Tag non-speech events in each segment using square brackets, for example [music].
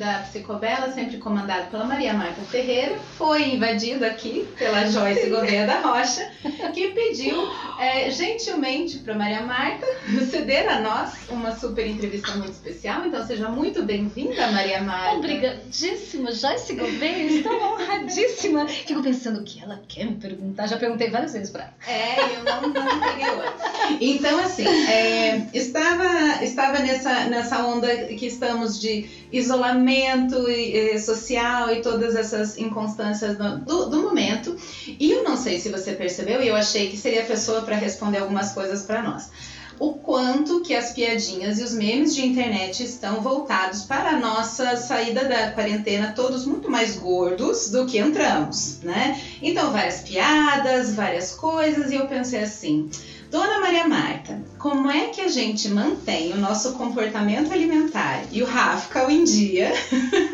Da Psicobela, sempre comandado pela Maria Marta Ferreira, foi invadido aqui pela Joyce Gouveia da Rocha, que pediu é, gentilmente para Maria Marta ceder a nós uma super entrevista muito especial. Então seja muito bem-vinda, Maria Marta. Obrigadíssima, Joyce Gouveia, estou honradíssima. Fico pensando o que ela quer me perguntar, já perguntei várias vezes para ela. É, eu não, anterior. Então, assim, é, estava, estava nessa, nessa onda que estamos de isolamento e, e, social e todas essas inconstâncias do, do, momento. E eu não sei se você percebeu, e eu achei que seria a pessoa para responder algumas coisas para nós. O quanto que as piadinhas e os memes de internet estão voltados para a nossa saída da quarentena, todos muito mais gordos do que entramos, né? Então, várias piadas, várias coisas, e eu pensei assim Dona Maria Marta, como é que a gente mantém o nosso comportamento alimentar e o Rafka em dia,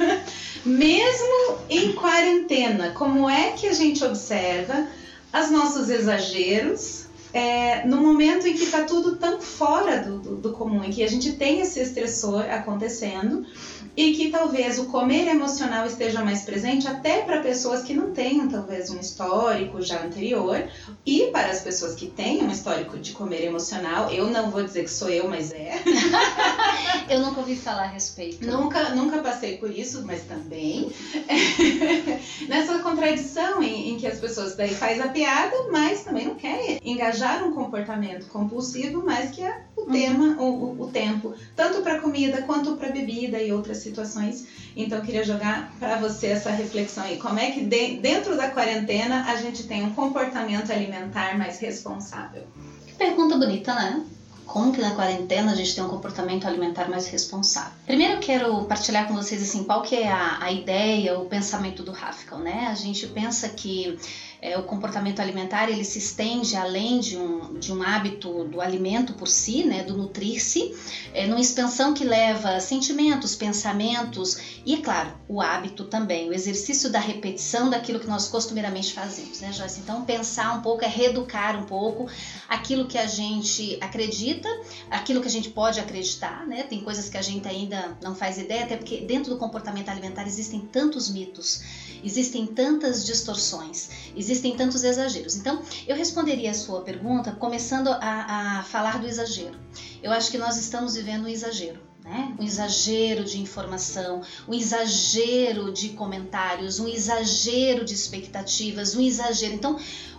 [laughs] mesmo em quarentena? Como é que a gente observa os nossos exageros é, no momento em que está tudo tão fora do, do, do comum, em que a gente tem esse estressor acontecendo e que talvez o comer emocional esteja mais presente até para pessoas que não tenham talvez um histórico já anterior e para as pessoas que têm um histórico de comer emocional, eu não vou dizer que sou eu, mas é. [laughs] eu nunca ouvi falar a respeito. Nunca, nunca passei por isso, mas também [laughs] nessa contradição em, em, que as pessoas daí faz a piada, mas também não quer engajar um comportamento compulsivo, mas que é o uhum. tema, o, o tempo, tanto para comida quanto para bebida e outras situações. Então, eu queria jogar para você essa reflexão aí. Como é que de, dentro da quarentena a gente tem um comportamento alimentar mais responsável? Que pergunta bonita, né? Como que na quarentena a gente tem um comportamento alimentar mais responsável? Primeiro eu quero partilhar com vocês assim, qual que é a, a ideia, o pensamento do Rafkel, né? A gente pensa que é, o comportamento alimentar ele se estende além de um, de um hábito do alimento por si, né, do nutrir-se, é, numa expansão que leva sentimentos, pensamentos e, é claro, o hábito também, o exercício da repetição daquilo que nós costumeiramente fazemos, né, Joyce? Então, pensar um pouco é reeducar um pouco aquilo que a gente acredita, aquilo que a gente pode acreditar, né? Tem coisas que a gente ainda não faz ideia, até porque dentro do comportamento alimentar existem tantos mitos, existem tantas distorções, existem tantos exageros. Então, eu responderia a sua pergunta começando a, a falar do exagero. Eu acho que nós estamos vivendo um exagero. Né? Um exagero de informação, um exagero de comentários, um exagero de expectativas, um exagero. Então,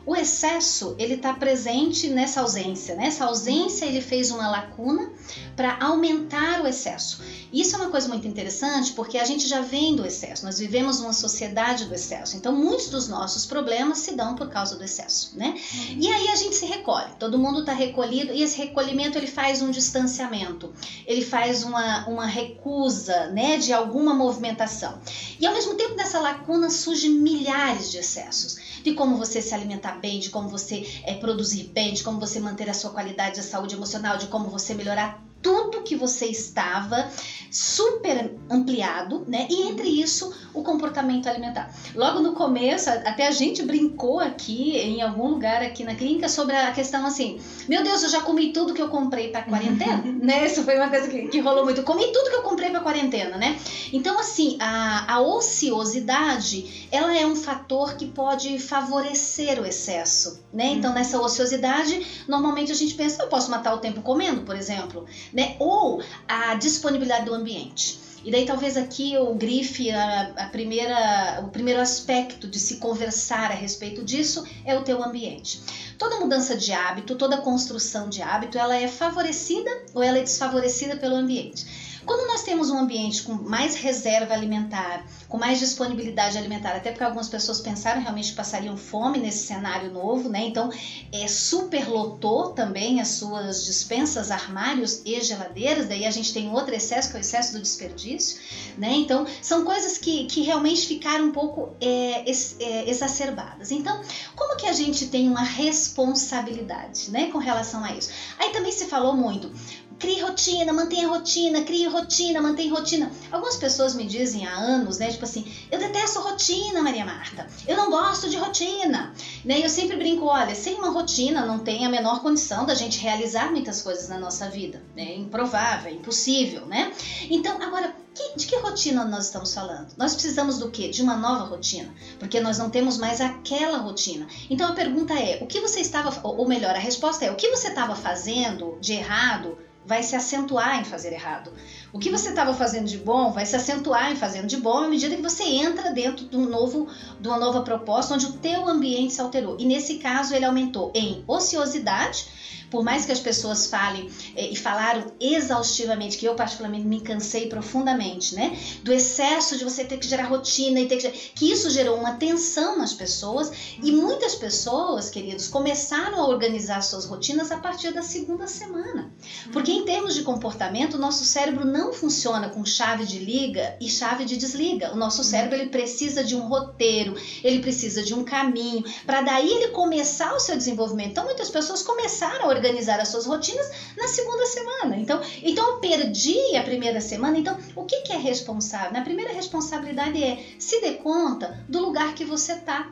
o excesso ele está presente nessa ausência. Nessa né? ausência ele fez uma lacuna para aumentar o excesso. Isso é uma coisa muito interessante porque a gente já vem do excesso. Nós vivemos numa sociedade do excesso. Então muitos dos nossos problemas se dão por causa do excesso, né? E aí a gente se recolhe. Todo mundo está recolhido e esse recolhimento ele faz um distanciamento. Ele faz uma, uma recusa, né, de alguma movimentação. E ao mesmo tempo dessa lacuna surgem milhares de excessos de como você se alimentar bem, de como você é, produzir bem, de como você manter a sua qualidade de saúde emocional, de como você melhorar tudo que você estava super ampliado, né? E entre isso, o comportamento alimentar. Logo no começo, até a gente brincou aqui em algum lugar aqui na clínica sobre a questão assim: meu Deus, eu já comi tudo que eu comprei para quarentena, [laughs] né? Isso foi uma coisa que, que rolou muito. Comi tudo que eu comprei para quarentena, né? Então, assim, a, a ociosidade, ela é um fator que pode favorecer o excesso, né? Então, nessa ociosidade, normalmente a gente pensa, eu posso matar o tempo comendo, por exemplo né? Ou a disponibilidade do ambiente. E daí talvez aqui eu grife a, a, primeira, o primeiro aspecto de se conversar a respeito disso é o teu ambiente. Toda mudança de hábito, toda construção de hábito, ela é favorecida ou ela é desfavorecida pelo ambiente. Quando nós temos um ambiente com mais reserva alimentar, com mais disponibilidade alimentar, até porque algumas pessoas pensaram realmente que passariam fome nesse cenário novo, né? Então, é, superlotou também as suas dispensas, armários e geladeiras, daí a gente tem outro excesso, que é o excesso do desperdício, né? Então, são coisas que, que realmente ficaram um pouco é, é, exacerbadas. Então, como que a gente tem uma responsabilidade, né, com relação a isso? Aí também se falou muito, crie rotina, mantenha rotina, crie rotina, mantenha rotina. Algumas pessoas me dizem há anos, né, tipo assim, eu detesto rotina, Maria Marta. Eu não gosto de rotina. Né? Eu sempre brinco, olha, sem uma rotina não tem a menor condição da gente realizar muitas coisas na nossa vida. É improvável, é impossível, né? Então, agora, de que rotina nós estamos falando? Nós precisamos do quê? De uma nova rotina, porque nós não temos mais aquela rotina. Então a pergunta é: o que você estava, ou melhor, a resposta é: o que você estava fazendo de errado vai se acentuar em fazer errado. O que você estava fazendo de bom vai se acentuar em fazendo de bom à medida que você entra dentro de, um novo, de uma nova proposta onde o teu ambiente se alterou. E nesse caso ele aumentou em ociosidade por mais que as pessoas falem é, e falaram exaustivamente, que eu particularmente me cansei profundamente, né? Do excesso de você ter que gerar rotina e ter que que isso gerou uma tensão nas pessoas e muitas pessoas, queridos, começaram a organizar suas rotinas a partir da segunda semana. Porque em termos de comportamento, o nosso cérebro não funciona com chave de liga e chave de desliga. O nosso cérebro ele precisa de um roteiro, ele precisa de um caminho para daí ele começar o seu desenvolvimento. Então muitas pessoas começaram a organizar as suas rotinas na segunda semana. Então, então eu perdi a primeira semana. Então, o que, que é responsável? Na primeira responsabilidade é se dê conta do lugar que você está.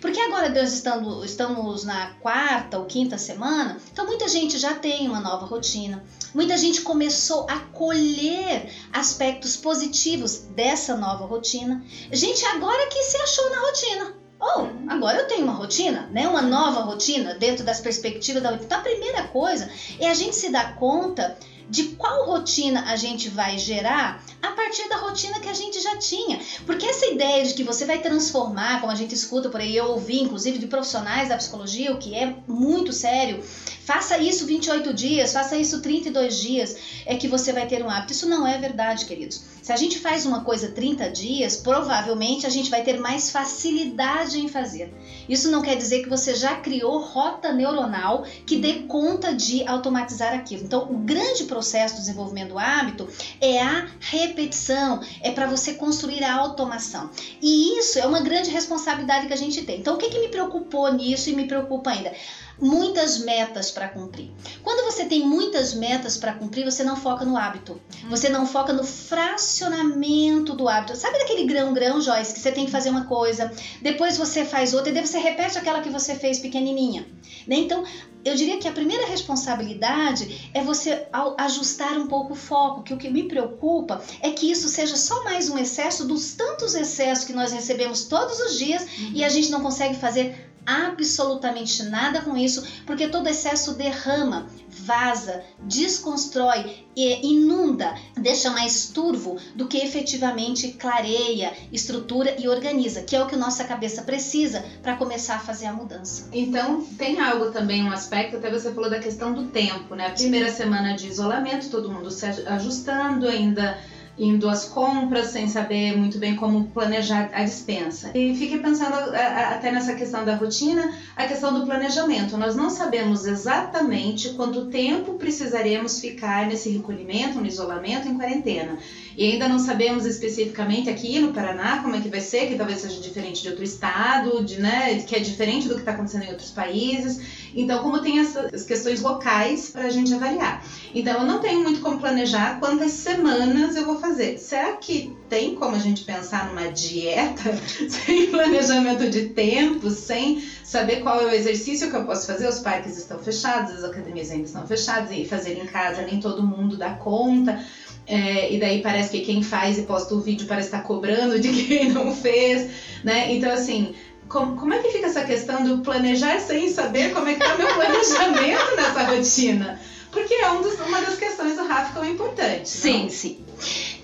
Porque agora Deus estando, estamos na quarta ou quinta semana, então muita gente já tem uma nova rotina. Muita gente começou a colher aspectos positivos dessa nova rotina. Gente agora que se achou na rotina. Oh, agora eu tenho uma rotina, né? Uma nova rotina dentro das perspectivas da Então a primeira coisa é a gente se dar conta de qual rotina a gente vai gerar a partir da rotina que a gente já tinha. Porque essa ideia de que você vai transformar, como a gente escuta por aí, eu ouvi inclusive de profissionais da psicologia, o que é muito sério, faça isso 28 dias, faça isso 32 dias, é que você vai ter um hábito. Isso não é verdade, queridos. Se a gente faz uma coisa 30 dias, provavelmente a gente vai ter mais facilidade em fazer. Isso não quer dizer que você já criou rota neuronal que dê conta de automatizar aquilo. Então, o grande processo do desenvolvimento do hábito é a repetição, é para você construir a automação. E isso é uma grande responsabilidade que a gente tem. Então, o que, que me preocupou nisso e me preocupa ainda? Muitas metas para cumprir. Quando você tem muitas metas para cumprir, você não foca no hábito. Você não foca no fracionamento do hábito. Sabe daquele grão-grão, Joyce, que você tem que fazer uma coisa, depois você faz outra e daí você repete aquela que você fez pequenininha. Né? Então, eu diria que a primeira responsabilidade é você ajustar um pouco o foco, que o que me preocupa é que isso seja só mais um excesso dos tantos excessos que nós recebemos todos os dias uhum. e a gente não consegue fazer absolutamente nada com isso, porque todo excesso derrama, vaza, desconstrói e inunda, deixa mais turvo do que efetivamente clareia, estrutura e organiza, que é o que nossa cabeça precisa para começar a fazer a mudança. Então, tem algo também, um aspecto, até você falou da questão do tempo, né? A primeira semana de isolamento, todo mundo se ajustando ainda indo às compras sem saber muito bem como planejar a dispensa. E fiquei pensando até nessa questão da rotina, a questão do planejamento. Nós não sabemos exatamente quanto tempo precisaremos ficar nesse recolhimento, no isolamento, em quarentena. E ainda não sabemos especificamente aqui no Paraná como é que vai ser, que talvez seja diferente de outro estado, de, né, que é diferente do que está acontecendo em outros países. Então, como tem essas questões locais para a gente avaliar. Então, eu não tenho muito como planejar quantas semanas eu vou fazer. Será que tem como a gente pensar numa dieta [laughs] sem planejamento de tempo, sem saber qual é o exercício que eu posso fazer? Os parques estão fechados, as academias ainda estão fechadas e fazer em casa nem todo mundo dá conta. É, e daí parece que quem faz e posta o vídeo parece estar tá cobrando de [laughs] quem não fez, né? Então, assim, como, como é que fica essa questão do planejar sem saber como é que tá meu planejamento [laughs] nessa rotina? Porque é um dos, uma das questões do Rafa que é importante. Sim, não? sim.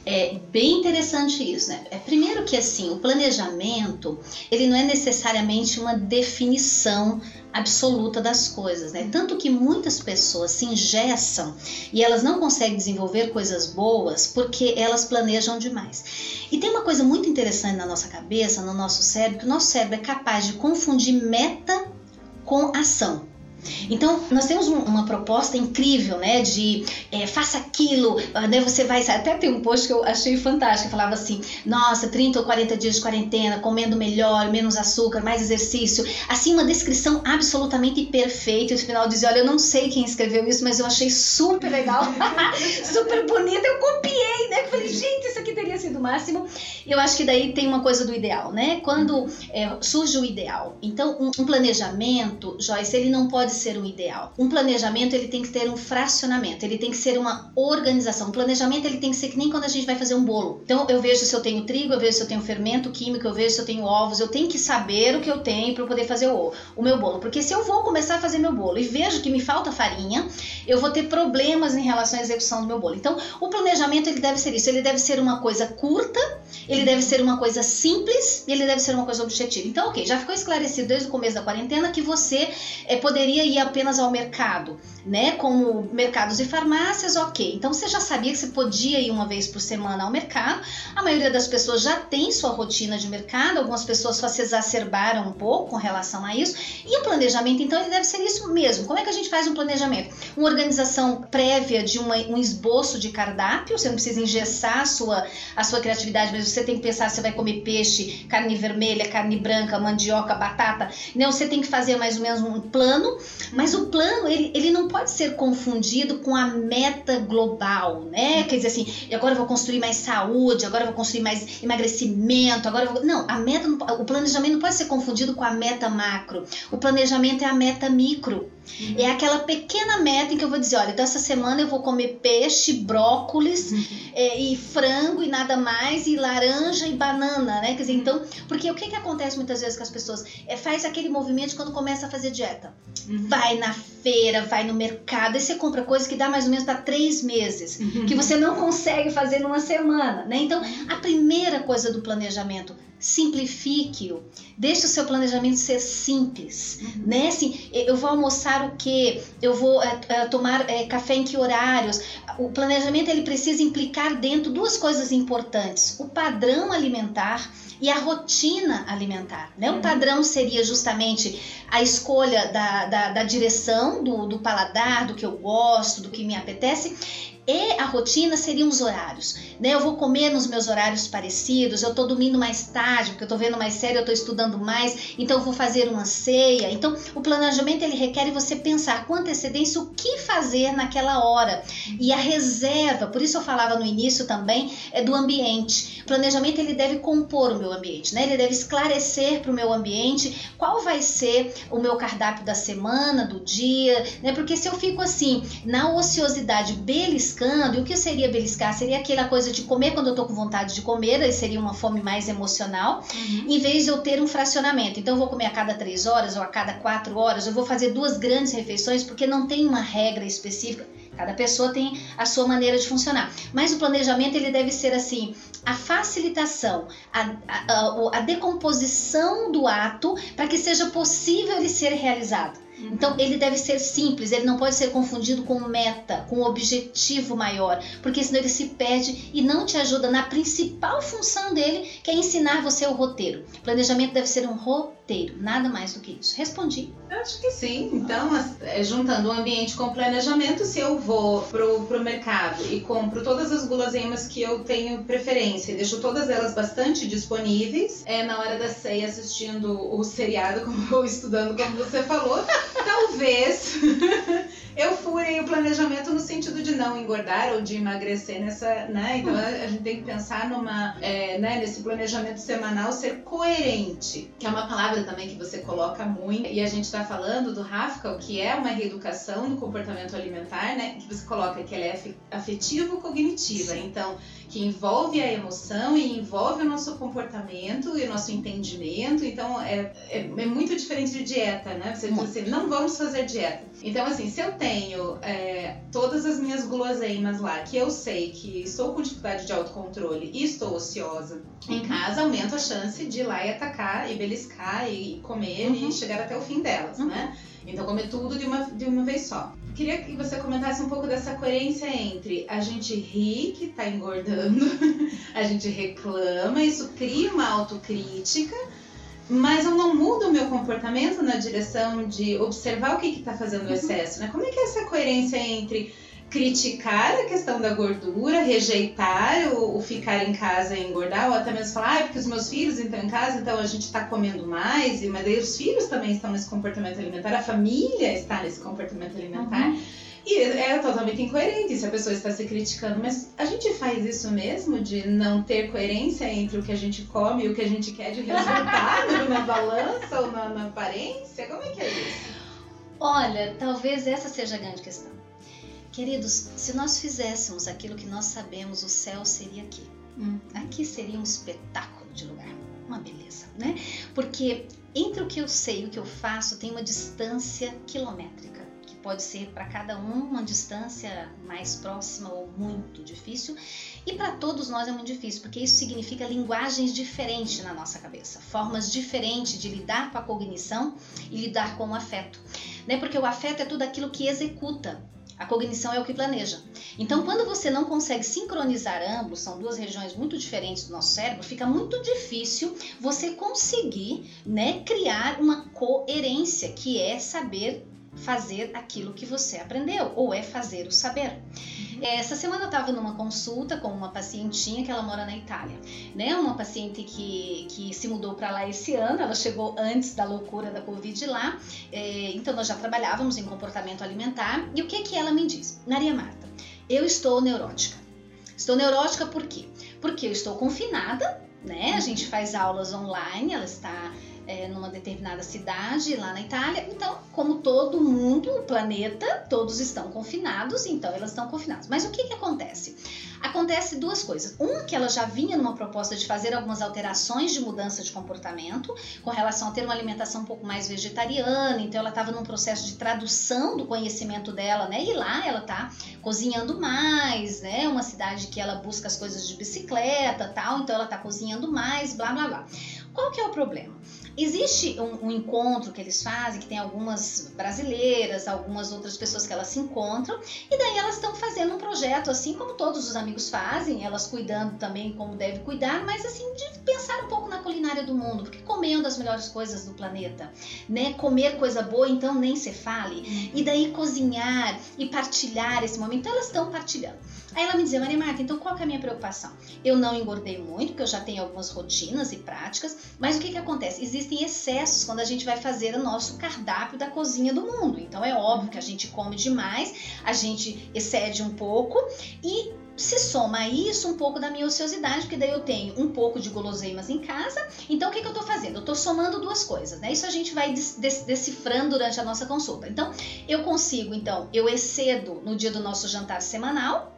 É bem interessante isso, né? É, primeiro que assim, o planejamento, ele não é necessariamente uma definição absoluta das coisas, né? Tanto que muitas pessoas se engessam e elas não conseguem desenvolver coisas boas porque elas planejam demais. E tem uma coisa muito interessante na nossa cabeça, no nosso cérebro, que o nosso cérebro é capaz de confundir meta com ação. Então, nós temos um, uma proposta incrível, né? De é, faça aquilo, ah, né? Você vai. Até tem um post que eu achei fantástico, falava assim: nossa, 30 ou 40 dias de quarentena, comendo melhor, menos açúcar, mais exercício. Assim, uma descrição absolutamente perfeita. E no final dizia: olha, eu não sei quem escreveu isso, mas eu achei super legal, [laughs] super bonita. Eu copiei, né? Falei, gente, isso aqui teria sido o máximo. Eu acho que daí tem uma coisa do ideal, né? Quando é, surge o ideal. Então, um, um planejamento, Joyce, ele não pode ser um ideal. Um planejamento ele tem que ter um fracionamento, ele tem que ser uma organização. Um planejamento ele tem que ser que nem quando a gente vai fazer um bolo. Então eu vejo se eu tenho trigo, eu vejo se eu tenho fermento químico, eu vejo se eu tenho ovos, eu tenho que saber o que eu tenho para poder fazer o, o meu bolo. Porque se eu vou começar a fazer meu bolo e vejo que me falta farinha, eu vou ter problemas em relação à execução do meu bolo. Então o planejamento ele deve ser isso, ele deve ser uma coisa curta, ele deve ser uma coisa simples e ele deve ser uma coisa objetiva. Então, ok, já ficou esclarecido desde o começo da quarentena que você é, poderia ir apenas ao mercado, né? Como mercados e farmácias, ok. Então você já sabia que você podia ir uma vez por semana ao mercado. A maioria das pessoas já tem sua rotina de mercado, algumas pessoas só se exacerbaram um pouco com relação a isso. E o planejamento, então, ele deve ser isso mesmo. Como é que a gente faz um planejamento? Uma organização prévia de uma, um esboço de cardápio, você não precisa engessar a sua, a sua criatividade, mas você tem que pensar se vai comer peixe, carne vermelha, carne branca, mandioca, batata. Não, você tem que fazer mais ou menos um plano mas o plano, ele, ele não pode ser confundido com a meta global, né? Quer dizer assim, agora eu vou construir mais saúde, agora eu vou construir mais emagrecimento, agora eu vou... Não, a meta, o planejamento não pode ser confundido com a meta macro. O planejamento é a meta micro. Uhum. É aquela pequena meta em que eu vou dizer, olha, então essa semana eu vou comer peixe, brócolis uhum. é, e frango e nada mais, e laranja e banana, né? Quer dizer, então, porque o que, que acontece muitas vezes com as pessoas? É, faz aquele movimento quando começa a fazer dieta. Uhum. Vai na feira, vai no mercado, e você compra coisas que dá mais ou menos para três meses, uhum. que você não consegue fazer numa semana, né? Então, a primeira coisa do planejamento simplifique-o. Deixe o seu planejamento ser simples, uhum. né? Assim, eu vou almoçar o quê? Eu vou é, é, tomar é, café em que horários? O planejamento ele precisa implicar dentro duas coisas importantes: o padrão alimentar e a rotina alimentar. Né? Uhum. O padrão seria justamente a escolha da, da, da direção do, do paladar, do que eu gosto, do que me apetece e a rotina seriam os horários, né? Eu vou comer nos meus horários parecidos, eu tô dormindo mais tarde, porque eu tô vendo mais série, eu tô estudando mais, então eu vou fazer uma ceia. Então, o planejamento ele requer você pensar com antecedência o que fazer naquela hora. E a reserva, por isso eu falava no início também, é do ambiente. O planejamento ele deve compor o meu ambiente, né? Ele deve esclarecer para o meu ambiente qual vai ser o meu cardápio da semana, do dia, né? Porque se eu fico assim, na ociosidade beliscando, o que seria beliscar? Seria aquela coisa de comer quando eu tô com vontade de comer, aí seria uma fome mais emocional, uhum. em vez de eu ter um fracionamento. Então eu vou comer a cada três horas ou a cada quatro horas, eu vou fazer duas grandes refeições, porque não tem uma regra específica. Cada pessoa tem a sua maneira de funcionar. Mas o planejamento ele deve ser assim: a facilitação, a, a, a decomposição do ato para que seja possível ele ser realizado. Então ele deve ser simples, ele não pode ser confundido com meta, com objetivo maior, porque senão ele se perde e não te ajuda na principal função dele, que é ensinar você o roteiro. Planejamento deve ser um roteiro, nada mais do que isso. Respondi. Eu acho que sim. Então, é, juntando o ambiente com o planejamento, se eu vou pro, pro mercado e compro todas as guloseimas que eu tenho preferência, deixo todas elas bastante disponíveis, é na hora da ceia assistindo o seriado, [laughs] como, ou estudando, como você falou, talvez eu furei o planejamento no sentido de não engordar ou de emagrecer nessa, né? Então a gente tem que pensar numa, é, né, nesse planejamento semanal ser coerente, que é uma palavra também que você coloca muito. E a gente está falando do Rafka, que é uma reeducação do comportamento alimentar, né? Que você coloca que ela é afetivo-cognitiva. Então que envolve a emoção e envolve o nosso comportamento e o nosso entendimento. Então, é, é, é muito diferente de dieta, né? Você diz assim, não vamos fazer dieta. Então, assim, se eu tenho é, todas as minhas guloseimas lá, que eu sei que estou com dificuldade de autocontrole e estou ociosa em casa, aumento a chance de ir lá e atacar e beliscar e comer uhum. e chegar até o fim delas, uhum. né? Então, comer tudo de uma, de uma vez só. Queria que você comentasse um pouco dessa coerência entre a gente ri que tá engordando, [laughs] a gente reclama, isso cria uma autocrítica, mas eu não mudo o meu comportamento na direção de observar o que está fazendo o uhum. excesso, né? Como é que é essa coerência entre criticar a questão da gordura, rejeitar o, o, ficar em casa e engordar, ou até mesmo falar, ah, porque os meus filhos estão em casa, então a gente está comendo mais, e mas daí os filhos também estão nesse comportamento alimentar, a família está nesse comportamento alimentar. Uhum. E é totalmente incoerente se a pessoa está se criticando, mas a gente faz isso mesmo de não ter coerência entre o que a gente come e o que a gente quer de resultado na balança ou na, na aparência? Como é que é isso? Olha, talvez essa seja a grande questão. Queridos, se nós fizéssemos aquilo que nós sabemos, o céu seria aqui. Hum. Aqui seria um espetáculo de lugar, uma beleza, né? Porque entre o que eu sei e o que eu faço tem uma distância quilométrica pode ser para cada um uma distância mais próxima ou muito difícil, e para todos nós é muito difícil, porque isso significa linguagens diferentes na nossa cabeça, formas diferentes de lidar com a cognição e lidar com o afeto. Né? Porque o afeto é tudo aquilo que executa, a cognição é o que planeja. Então, quando você não consegue sincronizar ambos, são duas regiões muito diferentes do nosso cérebro, fica muito difícil você conseguir né, criar uma coerência, que é saber fazer aquilo que você aprendeu, ou é fazer o saber. Uhum. Essa semana eu estava numa consulta com uma pacientinha que ela mora na Itália, né? Uma paciente que, que se mudou para lá esse ano, ela chegou antes da loucura da Covid lá, é, então nós já trabalhávamos em comportamento alimentar. E o que que ela me diz? Maria Marta, eu estou neurótica. Estou neurótica por quê? Porque eu estou confinada, né? A gente faz aulas online, ela está é, numa determinada cidade lá na Itália. Então, como todo mundo, o planeta, todos estão confinados, então elas estão confinadas. Mas o que, que acontece? Acontece duas coisas. Um, que ela já vinha numa proposta de fazer algumas alterações de mudança de comportamento com relação a ter uma alimentação um pouco mais vegetariana, então ela estava num processo de tradução do conhecimento dela, né? E lá ela tá cozinhando mais, né? Uma cidade que ela busca as coisas de bicicleta, tal, então ela tá cozinhando mais, blá blá blá. Qual que é o problema? Existe um, um, encontro que eles fazem, que tem algumas brasileiras, algumas outras pessoas que elas se encontram, e daí elas estão fazendo um projeto, assim como todos os amigos fazem, elas cuidando também como deve cuidar, mas assim, de pensar um pouco na culinária do mundo, porque comendo as melhores coisas do planeta, né? Comer coisa boa, então nem se fale. Uhum. E daí cozinhar e partilhar esse momento, então elas estão partilhando. Aí ela me dizia, Maria Marta, então qual que é a minha preocupação? Eu não engordei muito, porque eu já tenho algumas rotinas e práticas, mas o que que acontece? Existem excessos quando a gente vai fazer o nosso cardápio da cozinha do mundo. Então é óbvio que a gente come demais, a gente excede um pouco e se soma isso um pouco da minha ociosidade, porque daí eu tenho um pouco de guloseimas em casa. Então, o que, que eu estou fazendo? Eu estou somando duas coisas, né? Isso a gente vai decifrando durante a nossa consulta. Então, eu consigo, então, eu excedo no dia do nosso jantar semanal,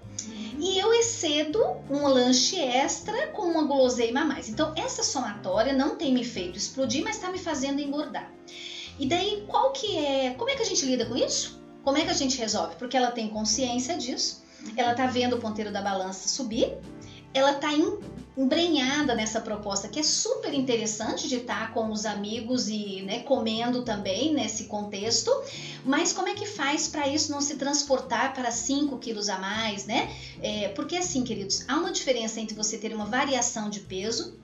e eu excedo um lanche extra com uma guloseima a mais. Então, essa somatória não tem me feito explodir, mas está me fazendo engordar. E daí, qual que é. Como é que a gente lida com isso? Como é que a gente resolve? Porque ela tem consciência disso, ela tá vendo o ponteiro da balança subir, ela tá embrenhada nessa proposta que é super interessante de estar com os amigos e né, comendo também nesse contexto, mas como é que faz para isso não se transportar para 5 quilos a mais, né? É, porque assim, queridos, há uma diferença entre você ter uma variação de peso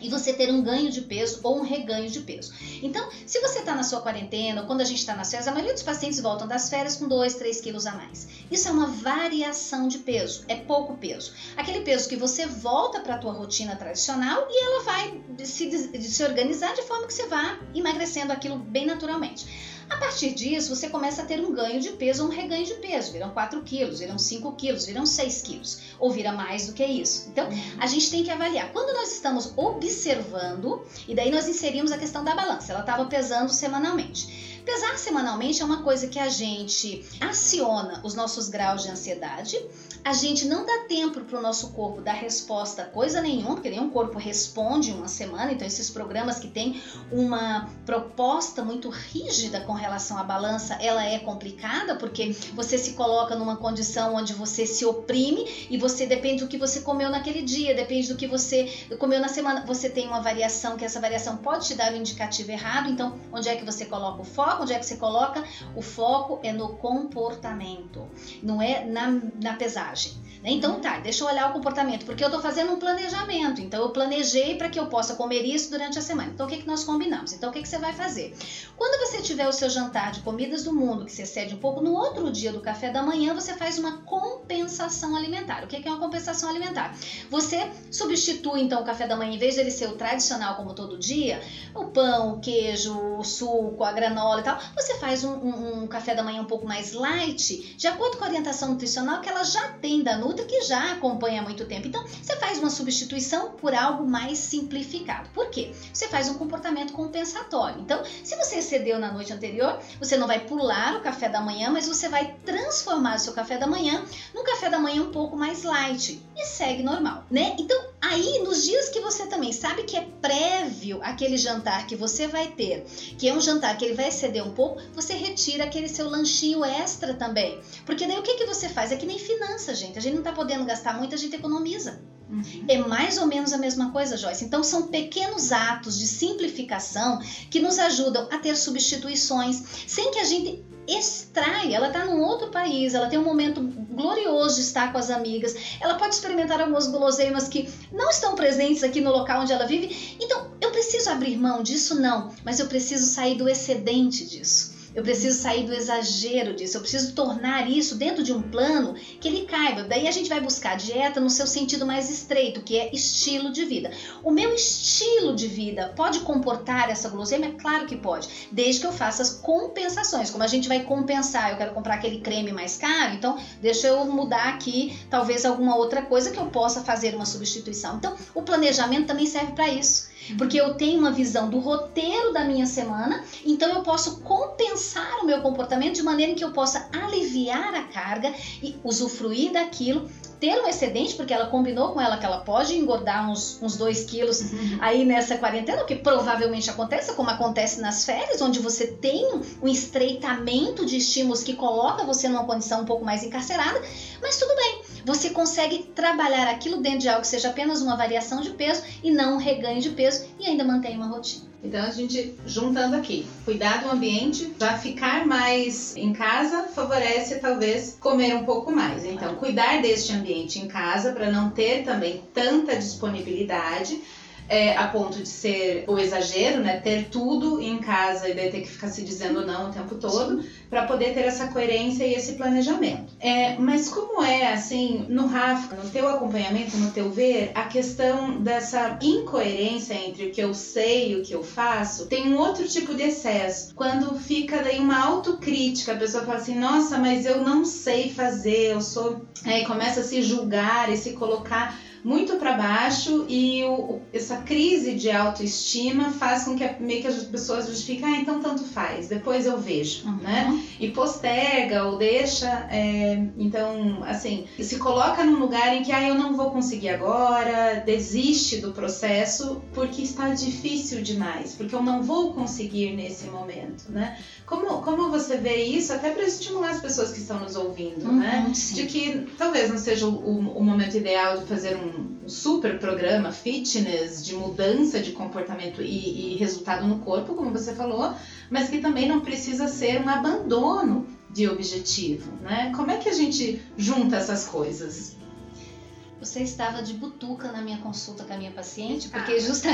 e você ter um ganho de peso ou um reganho de peso. Então, se você está na sua quarentena ou quando a gente está nas férias, a maioria dos pacientes voltam das férias com 2, 3 quilos a mais. Isso é uma variação de peso, é pouco peso. Aquele peso que você volta para a tua rotina tradicional e ela vai se, se organizar de forma que você vá emagrecendo aquilo bem naturalmente. A partir disso, você começa a ter um ganho de peso um reganho de peso. Viram 4 quilos, viram 5 quilos, viram 6 quilos. Ou vira mais do que isso. Então, a gente tem que avaliar. Quando nós estamos observando, e daí nós inserimos a questão da balança. Ela estava pesando semanalmente. Pesar semanalmente é uma coisa que a gente aciona os nossos graus de ansiedade, a gente não dá tempo para o nosso corpo dar resposta a coisa nenhuma, porque nenhum corpo responde em uma semana. Então, esses programas que têm uma proposta muito rígida com relação à balança, ela é complicada, porque você se coloca numa condição onde você se oprime e você depende do que você comeu naquele dia, depende do que você comeu na semana. Você tem uma variação, que essa variação pode te dar um indicativo errado. Então, onde é que você coloca o foco? Onde é que você coloca? O foco é no comportamento, não é na, na pesagem. Né? Então tá, deixa eu olhar o comportamento, porque eu estou fazendo um planejamento. Então eu planejei para que eu possa comer isso durante a semana. Então o que, que nós combinamos? Então o que, que você vai fazer? Quando você tiver o seu jantar de comidas do mundo, que você cede um pouco, no outro dia do café da manhã você faz uma compensação alimentar. O que, que é uma compensação alimentar? Você substitui então o café da manhã, em vez de ele ser o tradicional como todo dia, o pão, o queijo, o suco, a granola e tal, você faz um, um, um café da manhã um pouco mais light, de acordo com a orientação nutricional que ela já tem da Que já acompanha há muito tempo. Então, você faz uma substituição por algo mais simplificado. Por quê? Você faz um comportamento compensatório. Então, se você excedeu na noite anterior, você não vai pular o café da manhã, mas você vai transformar o seu café da manhã num café da manhã um pouco mais light e segue normal, né? Então, aí nos dias que você também sabe que é prévio aquele jantar que você vai ter, que é um jantar que ele vai exceder um pouco, você retira aquele seu lanchinho extra também. Porque daí o que, que você faz? É que nem finança, gente. A gente não tá podendo gastar muito, a gente economiza. Uhum. É mais ou menos a mesma coisa, Joyce. Então, são pequenos atos de simplificação que nos ajudam a ter substituições sem que a gente extrai. Ela está num outro país, ela tem um momento glorioso de estar com as amigas, ela pode experimentar algumas guloseimas que não estão presentes aqui no local onde ela vive. Então, eu preciso abrir mão disso? Não, mas eu preciso sair do excedente disso. Eu preciso sair do exagero disso, eu preciso tornar isso dentro de um plano que ele caiba. Daí a gente vai buscar dieta no seu sentido mais estreito, que é estilo de vida. O meu estilo de vida pode comportar essa gulosema? É claro que pode, desde que eu faça as compensações. Como a gente vai compensar, eu quero comprar aquele creme mais caro, então deixa eu mudar aqui talvez alguma outra coisa que eu possa fazer uma substituição. Então, o planejamento também serve para isso porque eu tenho uma visão do roteiro da minha semana, então eu posso compensar o meu comportamento de maneira que eu possa aliviar a carga e usufruir daquilo ter um excedente, porque ela combinou com ela que ela pode engordar uns, uns dois quilos uhum. aí nessa quarentena, o que provavelmente acontece, como acontece nas férias, onde você tem um estreitamento de estímulos que coloca você numa condição um pouco mais encarcerada, mas tudo bem, você consegue trabalhar aquilo dentro de algo que seja apenas uma variação de peso e não um reganho de peso e ainda mantém uma rotina. Então a gente juntando aqui, cuidar do ambiente, já ficar mais em casa favorece talvez comer um pouco mais. Então cuidar deste ambiente em casa para não ter também tanta disponibilidade é, a ponto de ser o exagero, né? Ter tudo em casa e daí ter que ficar se dizendo não o tempo todo, para poder ter essa coerência e esse planejamento. É, mas como é assim, no Rafa, no teu acompanhamento, no teu ver, a questão dessa incoerência entre o que eu sei e o que eu faço, tem um outro tipo de excesso. Quando fica daí uma autocrítica, a pessoa fala assim, nossa, mas eu não sei fazer, eu sou. Aí começa a se julgar e se colocar muito para baixo e o, essa crise de autoestima faz com que meio que as pessoas justifiquem, ah, então tanto faz, depois eu vejo, uhum. né? E posterga ou deixa, é, então, assim, se coloca num lugar em que, ah, eu não vou conseguir agora, desiste do processo porque está difícil demais, porque eu não vou conseguir nesse momento, né? Como, como você vê isso, até para estimular as pessoas que estão nos ouvindo, uhum, né? Sim. De que talvez não seja o, o, momento ideal de fazer um super programa fitness, de mudança de comportamento e, e resultado no corpo, como você falou, mas que também não precisa ser um abandono de objetivo, né? Como é que a gente junta essas coisas? Você estava de butuca na minha consulta com a minha paciente, porque ah. justa...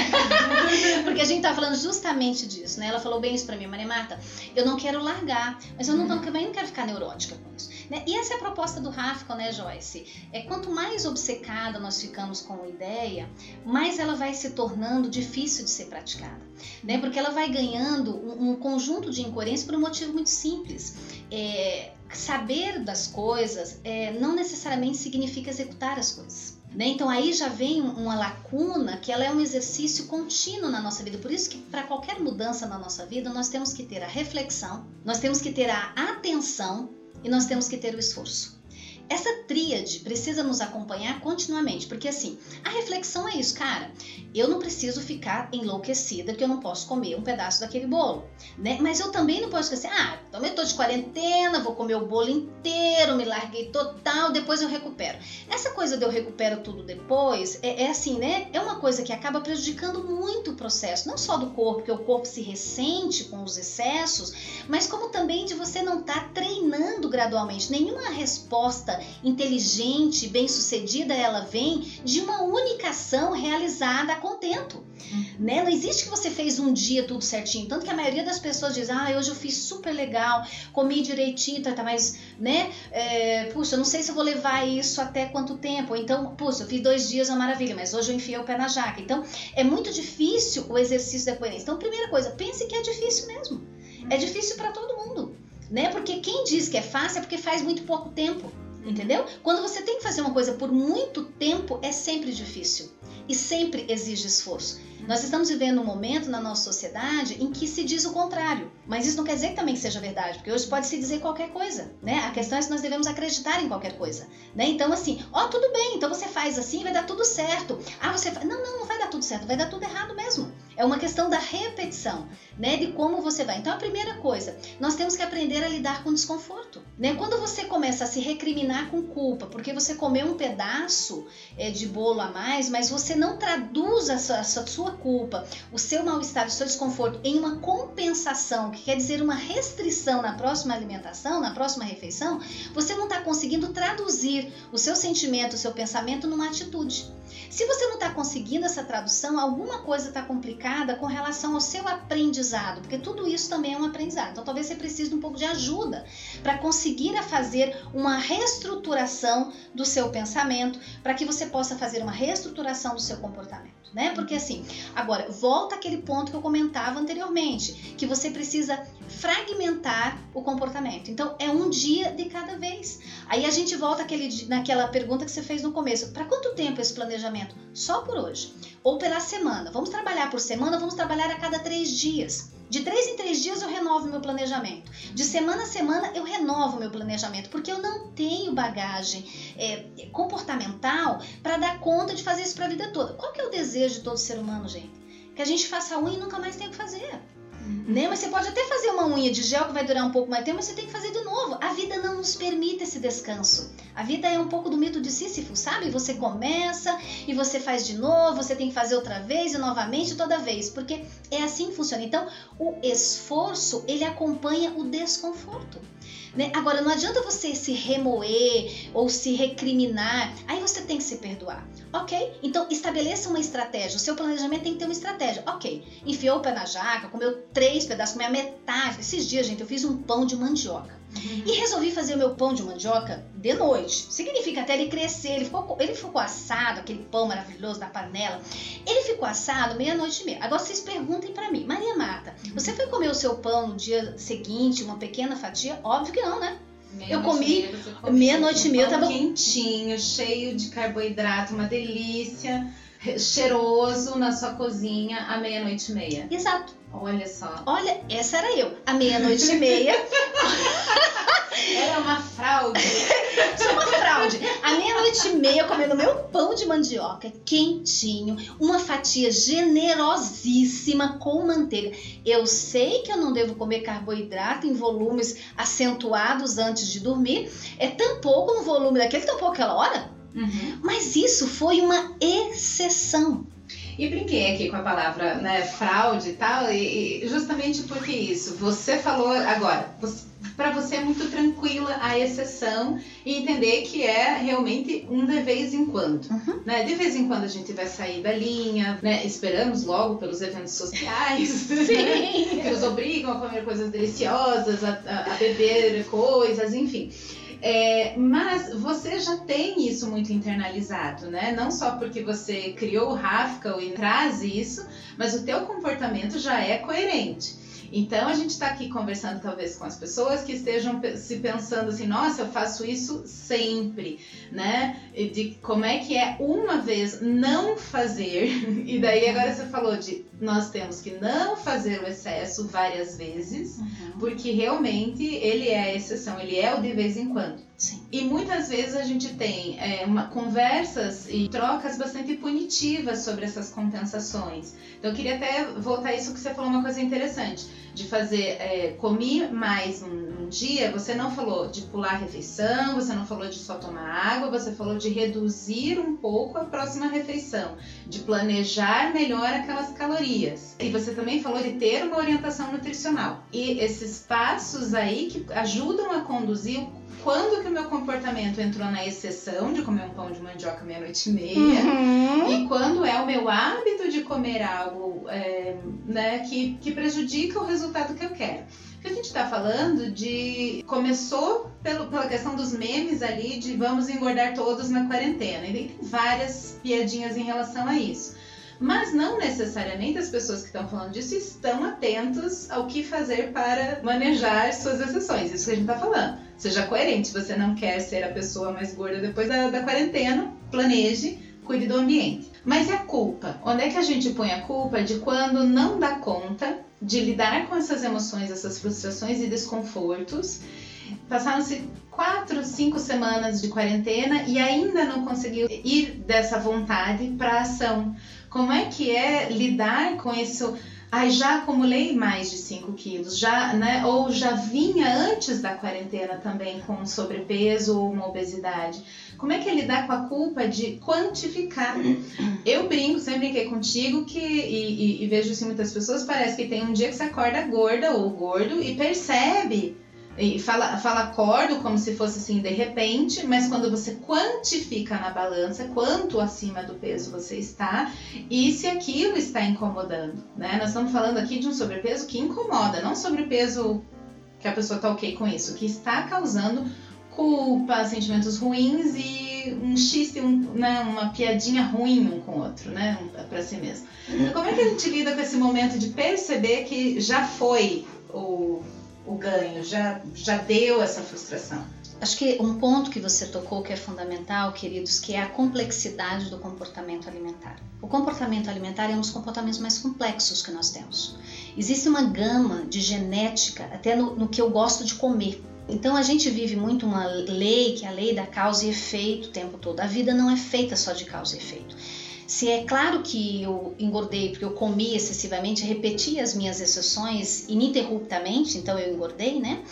[laughs] porque a gente tá falando justamente disso, né? Ela falou bem isso para mim, Maria Marta, eu não quero largar, mas eu não, uhum. também não quero ficar neurótica com isso. Né? E essa é a proposta do Rafko, né, Joyce? É quanto mais obcecada nós ficamos com a ideia, mais ela vai se tornando difícil de ser praticada, né? Porque ela vai ganhando um, um conjunto de incoerências por um motivo muito simples. É, saber das coisas é, não necessariamente significa executar as coisas. Né? Então aí já vem uma lacuna que ela é um exercício contínuo na nossa vida. Por isso que para qualquer mudança na nossa vida nós temos que ter a reflexão, nós temos que ter a atenção e nós temos que ter o esforço. Essa tríade precisa nos acompanhar continuamente, porque assim, a reflexão é isso, cara. Eu não preciso ficar enlouquecida que eu não posso comer um pedaço daquele bolo, né? Mas eu também não posso esquecer, ah, então eu tô de quarentena, vou comer o bolo inteiro, me larguei total, depois eu recupero. Essa coisa de eu recupero tudo depois, é, é assim, né? É uma coisa que acaba prejudicando muito o processo, não só do corpo, que o corpo se ressente com os excessos, mas como também de você não estar tá treinando gradualmente. Nenhuma resposta boa, inteligente, bem-sucedida, ela vem de uma única ação realizada a contento. Uhum. Né? Não existe que você fez um dia tudo certinho. Tanto que a maioria das pessoas diz: Ah, hoje eu fiz super legal, comi direitinho, tá, tá mas, né? É, puxa, não sei se eu vou levar isso até quanto tempo. Então, puxa, eu fiz dois dias, é uma maravilha, mas hoje eu enfiei o pé na jaca. Então, é muito difícil o exercício da coerência. Então, primeira coisa, pense que é difícil mesmo. É difícil para todo mundo, né? Porque quem diz que é fácil é porque faz muito pouco tempo. Entendeu? Quando você tem que fazer uma coisa por muito tempo, é sempre difícil e sempre exige esforço. Nós estamos vivendo um momento na nossa sociedade em que se diz o contrário, mas isso não quer dizer que também seja verdade, porque hoje pode se dizer qualquer coisa, né? A questão é se nós devemos acreditar em qualquer coisa, né? Então assim, ó, tudo bem, então você faz assim, vai dar tudo certo. Ah, você faz... não, não, não vai dar tudo certo, vai dar tudo errado mesmo. É uma questão da repetição, né? De como você vai. Então a primeira coisa, nós temos que aprender a lidar com desconforto, né? Quando você começa a se recriminar com culpa, porque você comeu um pedaço é, de bolo a mais, mas você não traduz a sua, a sua culpa, o seu mal-estar, o seu desconforto em uma compensação, que quer dizer uma restrição na próxima alimentação, na próxima refeição, você não está conseguindo traduzir o seu sentimento, o seu pensamento numa atitude. Se você não está conseguindo essa tradução, alguma coisa está complicada com relação ao seu aprendizado, porque tudo isso também é um aprendizado. Então talvez você precise de um pouco de ajuda para conseguir a fazer uma reestruturação do seu pensamento, para que você possa fazer uma reestruturação do seu comportamento, né? Porque assim, agora volta aquele ponto que eu comentava anteriormente, que você precisa fragmentar o comportamento. Então é um dia de cada vez. Aí a gente volta aquele, naquela pergunta que você fez no começo: para quanto tempo esse planejamento? Só por hoje. Ou pela semana. Vamos trabalhar por semana, vamos trabalhar a cada três dias. De três em três dias eu renovo meu planejamento. De semana a semana eu renovo meu planejamento, porque eu não tenho bagagem é, comportamental para dar conta de fazer isso para a vida toda. Qual que é o desejo de todo ser humano, gente? Que a gente faça unha e nunca mais tenha que fazer. Né? Mas você pode até fazer uma unha de gel que vai durar um pouco mais tempo, mas você tem que fazer de novo. A vida não nos permite esse descanso. A vida é um pouco do mito de Sísifo, sabe? Você começa e você faz de novo, você tem que fazer outra vez e novamente toda vez, porque é assim que funciona. Então, o esforço, ele acompanha o desconforto. Né? Agora, não adianta você se remoer ou se recriminar, aí você tem que se perdoar. Ok? Então, estabeleça uma estratégia. O seu planejamento tem que ter uma estratégia. Ok, enfiou o pé na jaca, comeu três pedaços, comeu a metade. Esses dias, gente, eu fiz um pão de mandioca. Uhum. E resolvi fazer o meu pão de mandioca de noite. Significa até ele crescer. Ele ficou, ele ficou assado, aquele pão maravilhoso da panela. Ele ficou assado meia-noite e meia. Agora vocês perguntem para mim, Maria Mata, uhum. você foi comer o seu pão no dia seguinte, uma pequena fatia? Óbvio que não, né? Meia eu comi meia-noite e meia, eu tava quentinho, cheio de carboidrato, uma delícia, cheiroso na sua cozinha à meia-noite e meia. Exato. Olha só. Olha, essa era eu, à meia-noite e meia. [laughs] Era uma fraude. [laughs] Fraude. À meia-noite e meia, comendo meu pão de mandioca quentinho, uma fatia generosíssima com manteiga. Eu sei que eu não devo comer carboidrato em volumes acentuados antes de dormir, é tampouco no volume daquele, tampouco aquela hora. Uhum. Mas isso foi uma exceção. E brinquei aqui com a palavra né, fraude e tal, e, e justamente porque isso, você falou agora, para você é muito tranquila a exceção e entender que é realmente um de vez em quando. Uhum. Né? De vez em quando a gente vai sair da linha, né? esperamos logo pelos eventos sociais, [laughs] Sim. que nos obrigam a comer coisas deliciosas, a, a, a beber coisas, enfim. É, mas você já tem isso muito internalizado, né? Não só porque você criou o Rafka e traz isso, mas o teu comportamento já é coerente. Então a gente está aqui conversando talvez com as pessoas que estejam se pensando assim, nossa, eu faço isso sempre, né? De como é que é uma vez não fazer. [laughs] E daí agora você falou de nós temos que não fazer o excesso várias vezes, uhum. porque realmente ele é a exceção, ele é o de vez em quando. Sim. E muitas vezes a gente tem é, uma, conversas e trocas bastante punitivas sobre essas compensações. Então eu queria até voltar a isso que você falou uma coisa interessante, de fazer é, comer mais um, um, dia, você não falou de pular a refeição, você não falou de só tomar água, você falou de reduzir um pouco a próxima refeição, de planejar melhor aquelas calorias. E você também falou de ter uma orientação nutricional. E esse esses passos aí que ajudam a conduzir quando que o meu comportamento entrou na exceção de comer um pão de mandioca meia-noite e meia uhum. e quando é o meu hábito de comer algo é, né, que, que prejudica o resultado que eu quero. que a gente está falando de. Começou pelo, pela questão dos memes ali de vamos engordar todos na quarentena. E tem várias piadinhas em relação a isso. Mas não necessariamente as pessoas que estão falando disso estão atentos ao que fazer para manejar suas exceções. Isso que a gente está falando. Seja coerente. Você não quer ser a pessoa mais gorda depois da, da quarentena, planeje, cuide do ambiente. Mas e a culpa? Onde é que a gente põe a culpa de quando não dá conta de lidar com essas emoções, essas frustrações e desconfortos? Passaram-se quatro, cinco semanas de quarentena e ainda não conseguiu ir dessa vontade para ação. Como é que é lidar com isso? Ai, já acumulei mais de 5 quilos, já, né? Ou já vinha antes da quarentena também com sobrepeso ou uma obesidade. Como é que é lidar com a culpa de quantificar? Eu brinco, sempre brinquei contigo que, e, e, e vejo assim muitas pessoas, parece que tem um dia que você acorda gorda ou gordo e percebe e fala, fala acordo como se fosse assim de repente, mas quando você quantifica na balança quanto acima do peso você está e se aquilo está incomodando, né? Nós estamos falando aqui de um sobrepeso que incomoda, não sobrepeso que a pessoa está ok com isso, que está causando culpa, sentimentos ruins e um xiste, um, né, uma piadinha ruim um com o outro, né, para si mesmo. Então, como é que a gente lida com esse momento de perceber que já foi o o ganho, já, já deu essa frustração. Acho que um ponto que você tocou que é fundamental, queridos, que é a complexidade do comportamento alimentar. O comportamento alimentar é um dos comportamentos mais complexos que nós temos. Existe uma gama de genética, até no, no que eu gosto de comer. Então a gente vive muito uma lei, que é a lei da causa e efeito o tempo todo. A vida não é feita só de causa e efeito. Se é claro que eu engordei porque eu comi excessivamente, repeti as minhas exceções ininterruptamente, então eu engordei, né?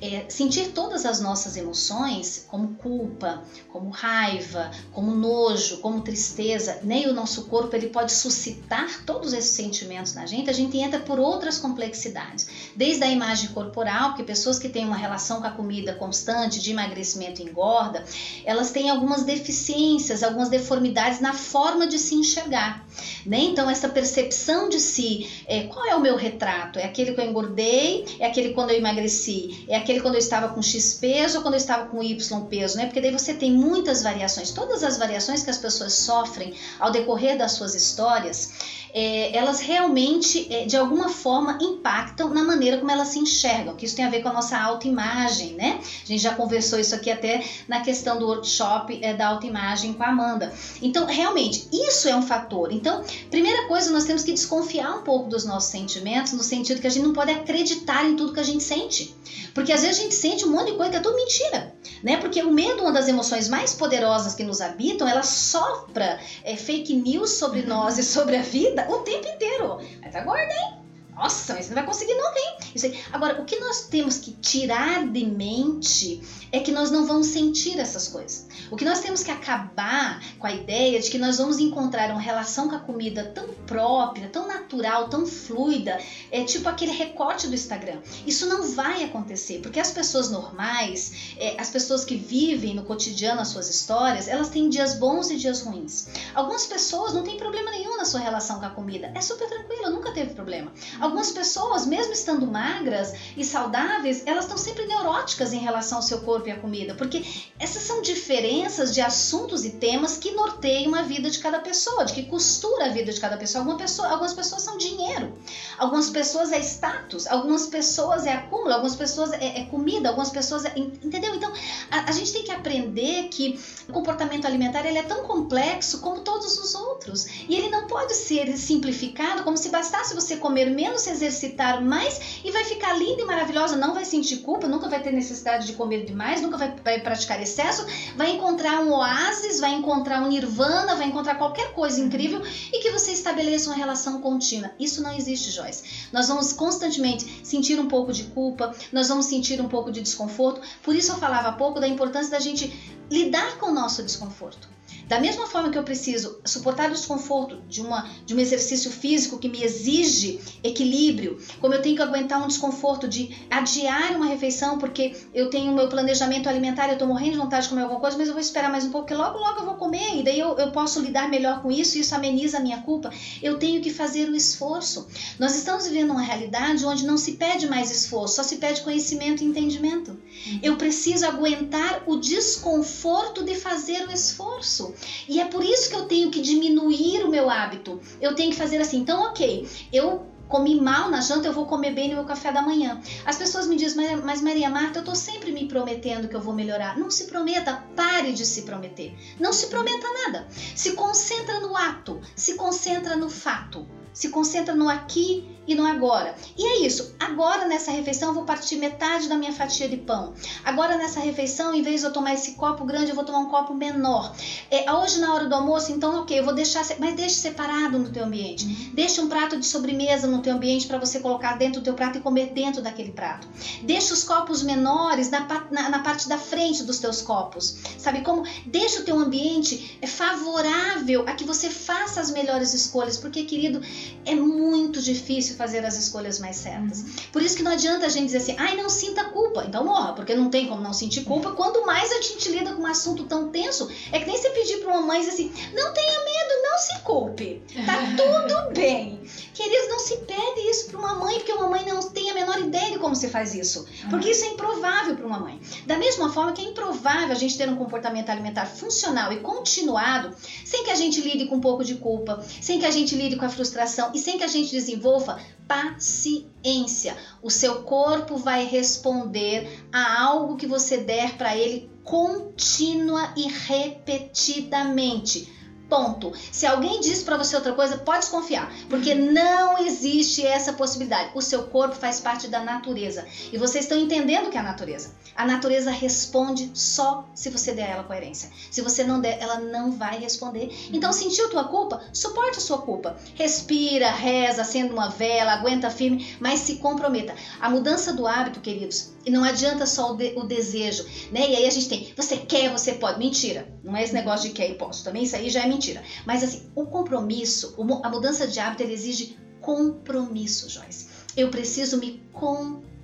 É, sentir todas as nossas emoções, como culpa, como raiva, como nojo, como tristeza, nem né? o nosso corpo ele pode suscitar todos esses sentimentos na gente, a gente entra por outras complexidades, desde a imagem corporal, porque pessoas que têm uma relação com a comida constante, de emagrecimento engorda, elas têm algumas deficiências, algumas deformidades na forma de se enxergar. Né? Então, essa percepção de si, é, qual é o meu retrato? É aquele que eu engordei? É aquele quando eu emagreci? É aquele quando eu estava com X peso ou quando eu estava com Y peso? Né? Porque daí você tem muitas variações. Todas as variações que as pessoas sofrem ao decorrer das suas histórias, é, elas realmente, é, de alguma forma, impactam na maneira como elas se enxergam, que isso tem a ver com a nossa autoimagem, né? A gente já conversou isso aqui até na questão do workshop é, da autoimagem com a Amanda. Então, realmente, isso é um fator. Então, primeira coisa, nós temos que desconfiar um pouco dos nossos sentimentos, no sentido que a gente não pode acreditar em tudo que a gente sente. Porque às vezes a gente sente um monte de coisa que é tudo mentira, né? Porque o medo, uma das emoções mais poderosas que nos habitam, ela sopra é, fake news sobre nós e sobre a vida o tempo inteiro. Mas tá hein? Nossa, mas não vai conseguir não, hein? Isso aí. Agora, o que nós temos que tirar de mente é que nós não vamos sentir essas coisas. O que nós temos que acabar com a ideia de que nós vamos encontrar uma relação com a comida tão própria, tão natural, tão fluida, é tipo aquele recorte do Instagram. Isso não vai acontecer, porque as pessoas normais, é, as pessoas que vivem no cotidiano as suas histórias, elas têm dias bons e dias ruins. Algumas pessoas não têm problema nenhum na sua relação com a comida, é super tranquilo, nunca teve problema. Algumas pessoas, mesmo estando magras e saudáveis, elas estão sempre neuróticas em relação ao seu corpo e à comida, porque essas são diferenças de assuntos e temas que norteiam a vida de cada pessoa, de que costura a vida de cada pessoa. Alguma pessoa algumas pessoas são dinheiro, algumas pessoas é status, algumas pessoas é acúmulo, algumas pessoas é, é comida, algumas pessoas é, entendeu? Então a, a, gente tem que aprender que o comportamento alimentar ele é tão complexo como todos os outros e ele não pode ser simplificado como se bastasse você comer menos se exercitar mais e vai ficar linda e maravilhosa, não vai sentir culpa, nunca vai ter necessidade de comer demais, nunca vai, vai praticar excesso, vai encontrar um oásis, vai encontrar um nirvana, vai encontrar qualquer coisa incrível e que você estabeleça uma relação contínua. Isso não existe, Joyce. Nós vamos constantemente sentir um pouco de culpa, nós vamos sentir um pouco de desconforto. Por isso eu falava há pouco da importância da gente lidar com o nosso desconforto. Da mesma forma que eu preciso suportar o desconforto de, uma, de um exercício físico que me exige equilíbrio, como eu tenho que aguentar um desconforto de adiar uma refeição porque eu tenho o meu planejamento alimentar, eu estou morrendo de vontade de comer alguma coisa, mas eu vou esperar mais um pouco, porque logo, logo eu vou comer, e daí eu, eu posso lidar melhor com isso, e isso ameniza a minha culpa. Eu tenho que fazer o esforço. Nós estamos vivendo uma realidade onde não se pede mais esforço, só se pede conhecimento e entendimento. Eu preciso aguentar o desconforto de fazer o esforço. E é por isso que eu tenho que diminuir o meu hábito. Eu tenho que fazer assim, então, ok, eu comi mal na janta, eu vou comer bem no meu café da manhã. As pessoas me dizem, mas Maria Marta, eu tô sempre me prometendo que eu vou melhorar. Não se prometa, pare de se prometer. Não se prometa nada. Se concentra no ato, se concentra no fato, se concentra no aqui e no agora. E é isso. Agora nessa refeição eu vou partir metade da minha fatia de pão. Agora nessa refeição, em vez de eu tomar esse copo grande, eu vou tomar um copo menor. É, hoje na hora do almoço, então, ok, eu vou deixar, mas deixe separado no teu ambiente. Uhum. Deixa um prato de sobremesa no teu ambiente para você colocar dentro do teu prato e comer dentro daquele prato. Deixa os copos menores na, na, na parte da frente dos teus copos. Sabe como? Deixa o teu ambiente é favorável a que você faça as melhores escolhas, porque, querido, é muito difícil fazer as escolhas mais certas. Uhum. Por isso que não adianta a gente dizer assim, ai, não sinta culpa, então morra, porque não tem como não sentir culpa. Quando mais a gente lida com um assunto tão tenso, é que nem você pedir para uma mãe assim, não tenha medo, não se culpe, tá tudo [laughs] bem. Queridos, não se pede isso para uma mãe, porque uma mãe não tem a menor ideia de como se faz isso. Porque isso é improvável para uma mãe. Da mesma forma que é improvável a gente ter um comportamento alimentar funcional e continuado, sem que a gente lide com um pouco de culpa, sem que a gente lide com a frustração e sem que a gente desenvolva paciência. O seu corpo vai responder a algo que você der para ele contínua e repetidamente. Ponto. Se alguém diz para você outra coisa, pode desconfiar, porque não existe essa possibilidade. O seu corpo faz parte da natureza e vocês estão entendendo que é a natureza. A natureza responde só se você der a ela coerência. Se você não der, ela não vai responder. Então, sentiu tua culpa? Suporte a sua culpa. Respira, reza, acenda uma vela, aguenta firme, mas se comprometa. A mudança do hábito, queridos, e não adianta só o, de, o, desejo, né? E aí a gente tem, você quer, você pode. Mentira. Não é esse negócio de quer e posso. Também isso aí já é mentira. Mas assim, o compromisso, a mudança de hábito, exige compromisso, Joyce. Eu preciso me comprometer.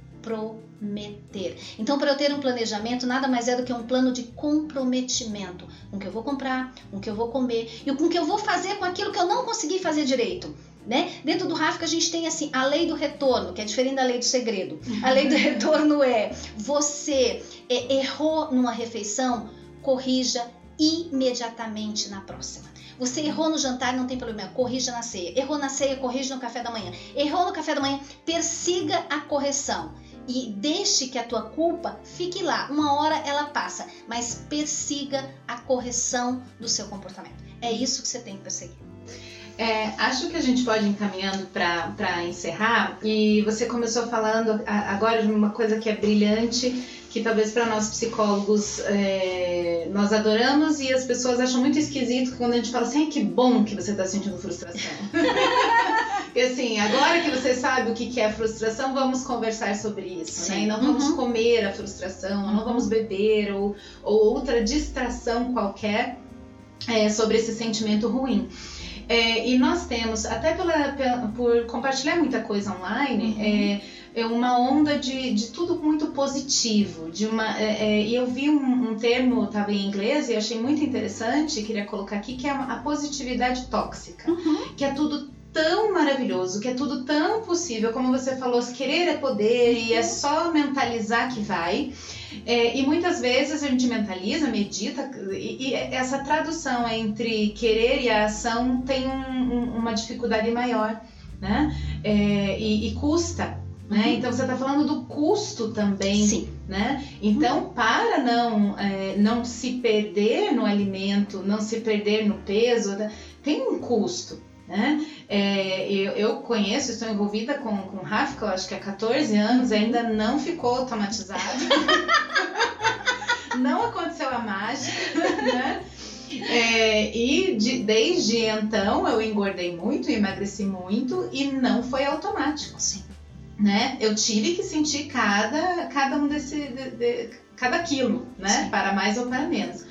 Então, para eu ter um planejamento, nada mais é do que um plano de comprometimento com o que eu vou comprar, com o que eu vou comer e com o que eu vou fazer com aquilo que eu não consegui fazer direito. Né? Dentro do Rafka a gente tem assim a lei do retorno, que é diferente da lei do segredo. A lei do [laughs] retorno é você é, errou numa refeição, corrija imediatamente na próxima. Você errou no jantar, não tem problema, corrija na ceia. Errou na ceia, corrija no café da manhã. Errou no café da manhã, persiga a correção e deixe que a tua culpa fique lá. Uma hora ela passa, mas persiga a correção do seu comportamento. É isso que você tem que perseguir. É, acho que a gente pode ir encaminhando para encerrar. E você começou falando agora de uma coisa que é brilhante, que talvez para nós psicólogos é, nós adoramos e as pessoas acham muito esquisito quando a gente fala assim: que bom que você está sentindo frustração. [laughs] E assim, agora que você sabe o que é frustração, vamos conversar sobre isso, né? Sim. né? E não vamos uhum. comer a frustração, uhum. não vamos beber ou, ou outra distração qualquer é, sobre esse sentimento ruim. É, e nós temos, até pela, pela, por compartilhar muita coisa online, uhum. é, é uma onda de, de tudo muito positivo. De uma, é, é, e eu vi um, um termo, estava em inglês, e achei muito interessante, queria colocar aqui, que é a positividade tóxica. Uhum. Que é tudo tão maravilhoso, que é tudo tão possível, como você falou, querer é poder e é só mentalizar que vai. É, e muitas vezes a gente mentaliza, medita, e, e essa tradução entre querer e a ação tem um, um, uma dificuldade maior, né? É, e, e, custa. Né? Uhum. Então você está falando do custo também, Sim. né? Então uhum. para não é, não se perder no alimento, não se perder no peso, né? tem um custo. Né? É, eu, eu, conheço, estou envolvida com, com o Rafa, acho que há 14 anos, ainda não ficou automatizado. [laughs] não aconteceu a mágica, né? É, e de, desde então eu engordei muito, emagreci muito e não foi automático. Sim. Né? Eu tive que sentir cada, cada um desse. De, de, cada quilo, né? Sim. Para mais ou para menos.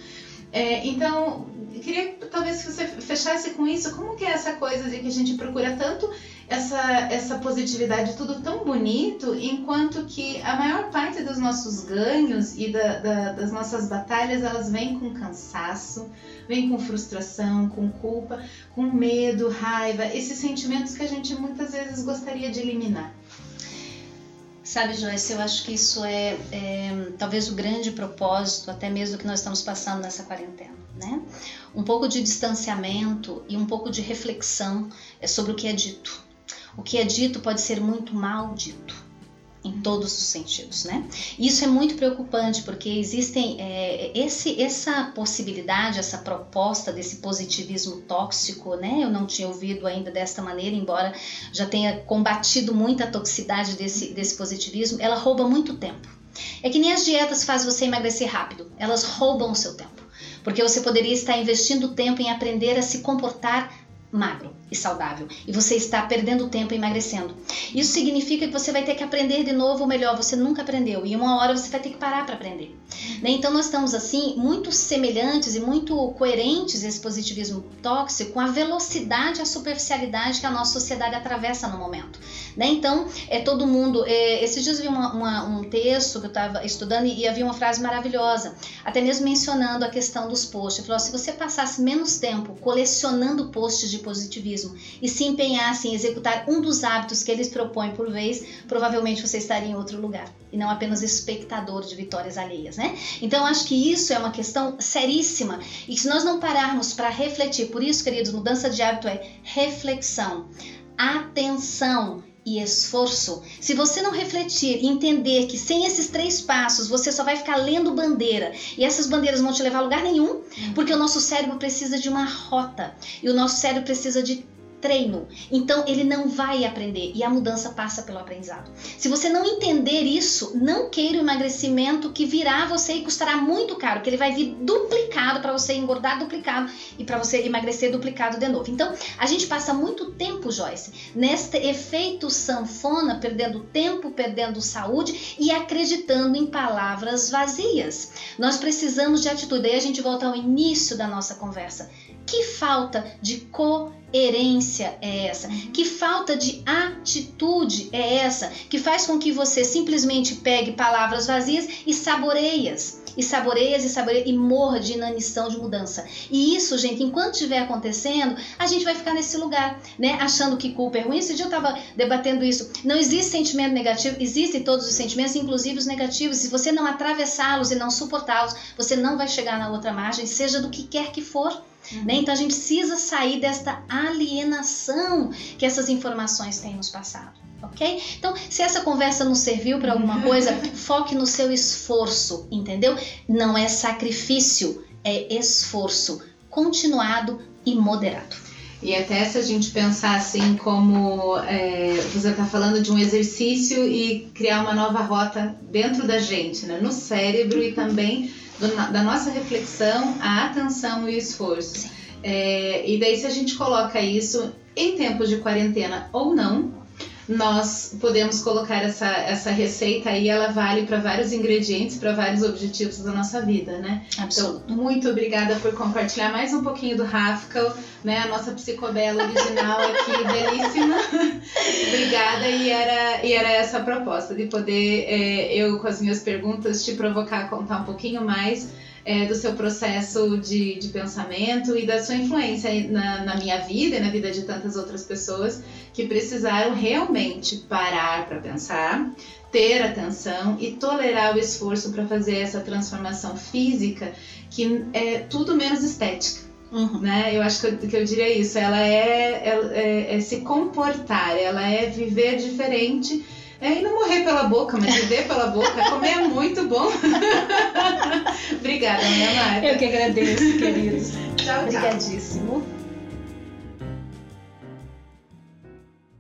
É, então, queria talvez que você fechasse com isso. Como que é essa coisa de que a gente procura tanto essa, essa positividade, tudo tão bonito, enquanto que a maior parte dos nossos ganhos e da, da, das nossas batalhas, elas vêm com cansaço, vêm com frustração, com culpa, com medo, raiva, esses sentimentos que a gente muitas vezes gostaria de eliminar. Sabe, Joyce, eu acho que isso é, é, talvez o grande propósito, até mesmo que nós estamos passando nessa quarentena, né? Um pouco de distanciamento e um pouco de reflexão é sobre o que é dito. O que é dito pode ser muito mal dito em todos os sentidos, né? Isso é muito preocupante porque existem é, esse, essa possibilidade, essa proposta desse positivismo tóxico, né? Eu não tinha ouvido ainda desta maneira, embora já tenha combatido muito a toxicidade desse, desse positivismo. Ela rouba muito tempo. É que nem as dietas fazem você emagrecer rápido. Elas roubam o seu tempo, porque você poderia estar investindo tempo em aprender a se comportar magro e saudável e você está perdendo tempo emagrecendo. Isso significa que você vai ter que aprender de novo, ou melhor, você nunca aprendeu e uma hora você vai ter que parar para aprender. Né? Então nós estamos assim muito semelhantes e muito coerentes esse positivismo tóxico com a velocidade e a superficialidade que a nossa sociedade atravessa no momento. Né? Então é todo mundo. É, esses dias eu vi uma, uma, um texto que eu estava estudando e, e, havia uma frase maravilhosa, até mesmo mencionando a questão dos posts. Falou: se você passasse menos tempo colecionando posts de positivismo e se empenhasse em executar um dos hábitos que eles propõem por vez, provavelmente você estaria em outro lugar e não apenas espectador de vitórias alheias, né? Então acho que isso é uma questão seríssima e se nós não pararmos para refletir, por isso, queridos, mudança de hábito é reflexão, atenção, e esforço. Se você não refletir e entender que sem esses três passos você só vai ficar lendo bandeira e essas bandeiras vão te levar a lugar nenhum, uhum. porque o nosso cérebro precisa de uma rota e o nosso cérebro precisa de treino. Então ele não vai aprender e a mudança passa pelo aprendizado. Se você não entender isso, não queira o emagrecimento que virá você e custará muito caro, que ele vai vir duplicado para você engordar duplicado e para você emagrecer duplicado de novo. Então a gente passa muito tempo, Joyce, neste efeito sanfona, perdendo tempo, perdendo saúde e acreditando em palavras vazias. Nós precisamos de atitude. Aí a gente volta ao início da nossa conversa. Que falta de coerência é essa? Que falta de atitude é essa que faz com que você simplesmente pegue palavras vazias e saboreias? E saboreias e saboreias e morra de inanição de mudança. E isso, gente, enquanto estiver acontecendo, a gente vai ficar nesse lugar, né? Achando que culpa é ruim. Esse dia eu estava debatendo isso. Não existe sentimento negativo, existem todos os sentimentos, inclusive os negativos. Se você não atravessá-los e não suportá-los, você não vai chegar na outra margem, seja do que quer que for. Uhum. Né? Então a gente precisa sair desta alienação que essas informações têm nos passado. Ok? Então, se essa conversa não serviu para alguma [laughs] coisa, foque no seu esforço, entendeu? Não é sacrifício, é esforço continuado e moderado. E até se a gente pensar assim como é, você está falando de um exercício e criar uma nova rota dentro da gente, né? no cérebro e também do, da nossa reflexão, a atenção e o esforço. É, e daí, se a gente coloca isso em tempos de quarentena ou não, nós podemos colocar essa, essa receita aí, ela vale para vários ingredientes, para vários objetivos da nossa vida, né? Absoluto. Então, muito obrigada por compartilhar mais um pouquinho do Rafkel, né? A nossa psicobela original aqui, [laughs] belíssima. obrigada, e era, e era essa a proposta, de poder, é, eu com as minhas perguntas, te provocar a contar um pouquinho mais é, do seu processo de, de pensamento e da sua influência na, na minha vida e na vida de tantas outras pessoas que precisaram realmente parar para pensar, ter atenção e tolerar o esforço para fazer essa transformação física que é tudo menos estética. Uhum. Né? Eu acho que eu, que eu diria isso. Ela é, é, é, se comportar, ela é viver diferente é, e não morrer pela boca, mas viver pela boca, comer é muito bom. [laughs] Obrigada, minha Marta. Eu que agradeço, queridos. tchau, tchau. Obrigadíssimo.